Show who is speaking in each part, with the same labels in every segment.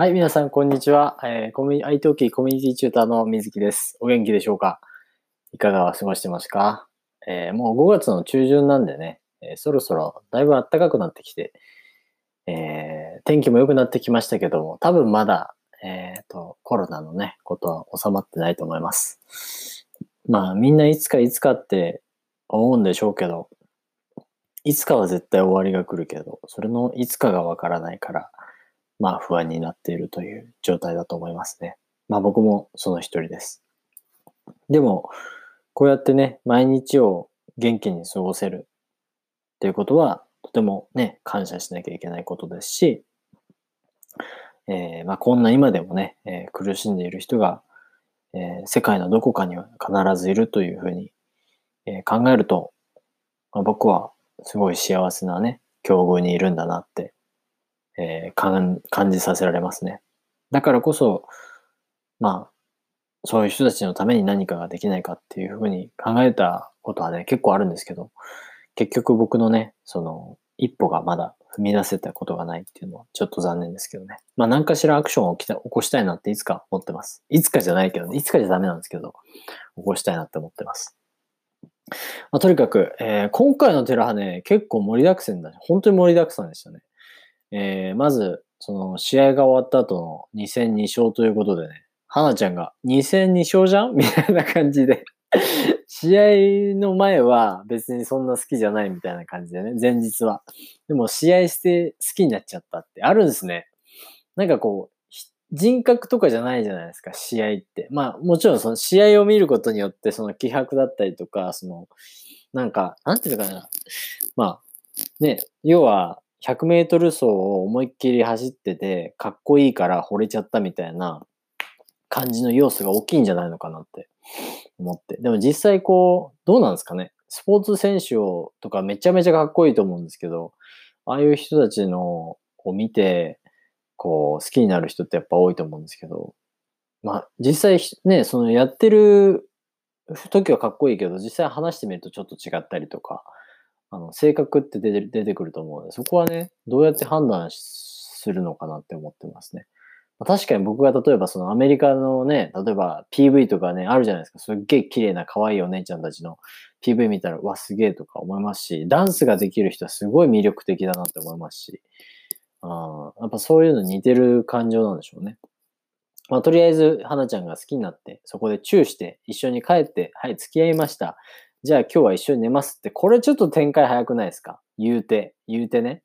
Speaker 1: はい、皆さん、こんにちは。えー、コミュニ、IT オキコミュニティチューターの水木です。お元気でしょうか？いかが過ごしてますか？えー、もう5月の中旬なんでね、えー、そろそろだいぶ暖かくなってきて、え、天気も良くなってきましたけども、多分まだ、えっ、と、コロナのね、ことは収まってないと思います。まあ、みんないつかいつかって思うんでしょうけど、いつかは絶対終わりが来るけど、それのいつかがわからないから、まあ不安になっているという状態だと思いますね。まあ僕もその一人です。でも、こうやってね、毎日を元気に過ごせるっていうことは、とてもね、感謝しなきゃいけないことですし、えー、まあこんな今でもね、えー、苦しんでいる人が、えー、世界のどこかには必ずいるというふうに、え考えると、まあ、僕はすごい幸せなね、境遇にいるんだなってえー、感じさせられますね。だからこそ、まあ、そういう人たちのために何かができないかっていうふうに考えたことはね、結構あるんですけど、結局僕のね、その、一歩がまだ踏み出せたことがないっていうのはちょっと残念ですけどね。まあ何かしらアクションを起きた起こしたいなっていつか思ってます。いつかじゃないけど、ね、いつかじゃダメなんですけど、起こしたいなって思ってます。まあ、とにかく、えー、今回のテラハね、結構盛りだくさんだし、本当に盛りだくさんでしたね。えー、まず、その試合が終わった後の2戦2勝ということでね、花ちゃんが2戦2勝じゃん？みたいな感じで 試合の前は別にそんな好きじゃないみたいな感じでね、前日は。でも試合して好きになっちゃったってあるんですね。なんかこう、人格とかじゃないじゃないですか、試合って。まあもちろんその試合を見ることによってその気迫だったりとか、その、なんか、なんていうのかな。まあ、ね、要は、100メートル走を思いっきり走ってて、かっこいいから惚れちゃったみたいな感じの要素が大きいんじゃないのかなって思って。でも実際こう、どうなんですかね？スポーツ選手をとかめちゃめちゃかっこいいと思うんですけど、ああいう人たちのを見て、こう、好きになる人ってやっぱ多いと思うんですけど、まあ実際ね、そのやってる時はかっこいいけど、実際話してみるとちょっと違ったりとか、あの、性格って出て出てくると思うので、そこはね、どうやって判断するのかなって思ってますね。ま、確かに僕が例えばそのアメリカのね、例えば PV とかね、あるじゃないですか。すっげえ綺麗な可愛いお姉ちゃんたちの PV 見たら、わ、すげえとか思いますし、ダンスができる人はすごい魅力的だなって思いますし、あやっぱそういうの似てる感情なんでしょうね。まあ、とりあえず、花ちゃんが好きになって、そこでチューして、一緒に帰って、はい、付き合いました。じゃあ今日は一緒に寝ますって、これちょっと展開早くないですか？言うて、言うてね。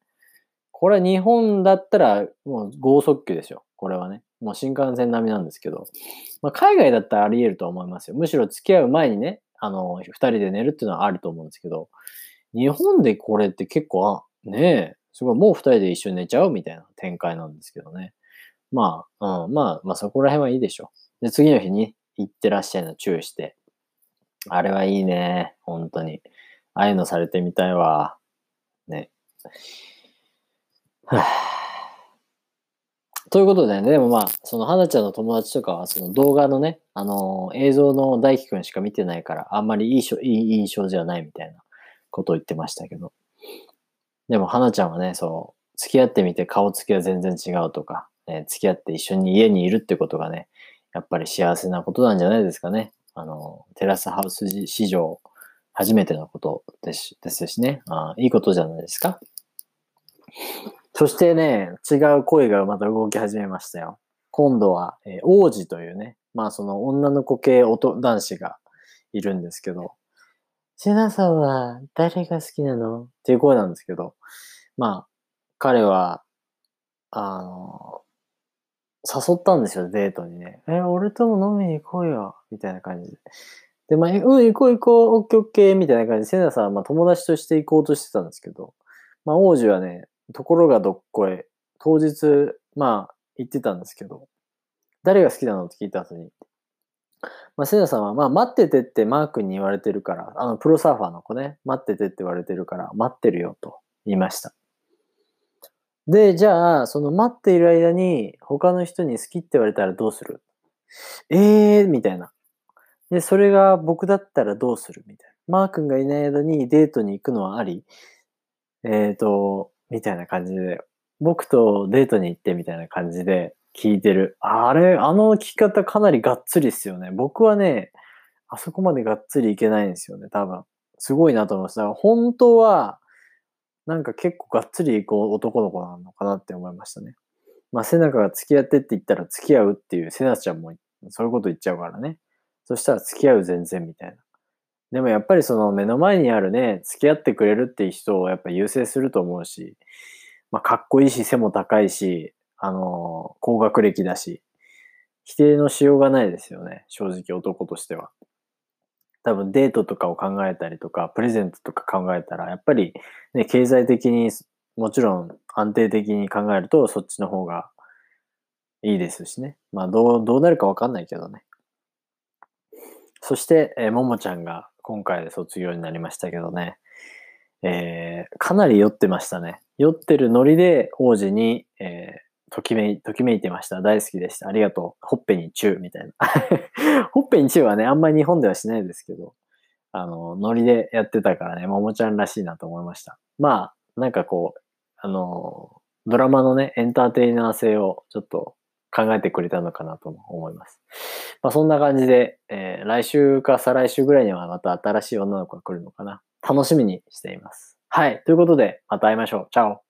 Speaker 1: これ日本だったらもう剛速球ですよ。これはね。もう新幹線並みなんですけど。まあ、海外だったらあり得ると思いますよ。むしろ付き合う前にね、あの、二人で寝るっていうのはあると思うんですけど、日本でこれって結構、あ、ねえ、すごい、もう二人で一緒に寝ちゃうみたいな展開なんですけどね。まあ、うん、まあ、まあそこら辺はいいでしょう。で、次の日に行ってらっしゃいの注意して、あれはいいね。本当に。ああいうのされてみたいわ。ね。はということでね、でもまあ、その花ちゃんの友達とかは、その動画のね、あのー、映像の大輝くんしか見てないから、あんまりいいいい印象じゃないみたいなことを言ってましたけど。でも花ちゃんはね、そう、付き合ってみて顔つきは全然違うとか、ね、付き合って一緒に家にいるってことがね、やっぱり幸せなことなんじゃないですかね。あの、テラスハウス史上初めてのことですですしねあ。いいことじゃないですか。そしてね、違う声がまた動き始めましたよ。今度は、えー、王子というね、まあその女の子系男子がいるんですけど、セナさんは誰が好きなの？っていう声なんですけど、まあ、彼は、あの、誘ったんですよ、デートにね。え、俺とも飲みに行こうよ、みたいな感じで。で、まあ、うん、行こう行こう、オッケーオッケー、みたいな感じで、セナさんはまあ友達として行こうとしてたんですけど、まあ、王子はね、ところがどっこい、当日、まあ、行ってたんですけど、誰が好きなのって聞いた後に、まあ、セナさんは、まあ、待っててってマー君に言われてるから、あの、プロサーファーの子ね、待っててって言われてるから、待ってるよと言いました。で、じゃあ、その待っている間に他の人に好きって言われたらどうする？えー、みたいな。で、それが僕だったらどうするみたいな。マー君がいない間にデートに行くのはありえっ、ー、と、みたいな感じで、僕とデートに行ってみたいな感じで、聞いてる。あれ、あの聞き方かなりがっつりっすよね。僕はね、あそこまでがっつりいけないんですよね、多分。すごいなと思います。だから本当は、なんか結構がっつりいこう男の子なのかなって思いましたね。まあ、セナカが付き合ってって言ったら付き合うっていう、セナちゃんもそういうこと言っちゃうからね。そしたら付き合う全然みたいな。でもやっぱりその目の前にあるね、付き合ってくれるっていう人をやっぱ優先すると思うし、まあ、かっこいいし、背も高いし、あの、高学歴だし、否定のしようがないですよね。正直男としては。多分デートとかを考えたりとか、プレゼントとか考えたら、やっぱりね、経済的にもちろん安定的に考えるとそっちの方がいいですしね。まあどう、どうなるかわかんないけどね。そして、えー、ももちゃんが今回で卒業になりましたけどね。えー、かなり酔ってましたね。酔ってるノリで王子に、えー、ときめい、ときめいてました。大好きでした。ありがとう。ほっぺにチューみたいな。ほっぺにチューはね、あんまり日本ではしないですけど、あの、ノリでやってたからね、ももちゃんらしいなと思いました。まあ、なんかこう、あの、ドラマのね、エンターテイナー性をちょっと考えてくれたのかなと思います。まあそんな感じで、えー、来週か再来週ぐらいにはまた新しい女の子が来るのかな。楽しみにしています。はい。ということで、また会いましょう。チャオ。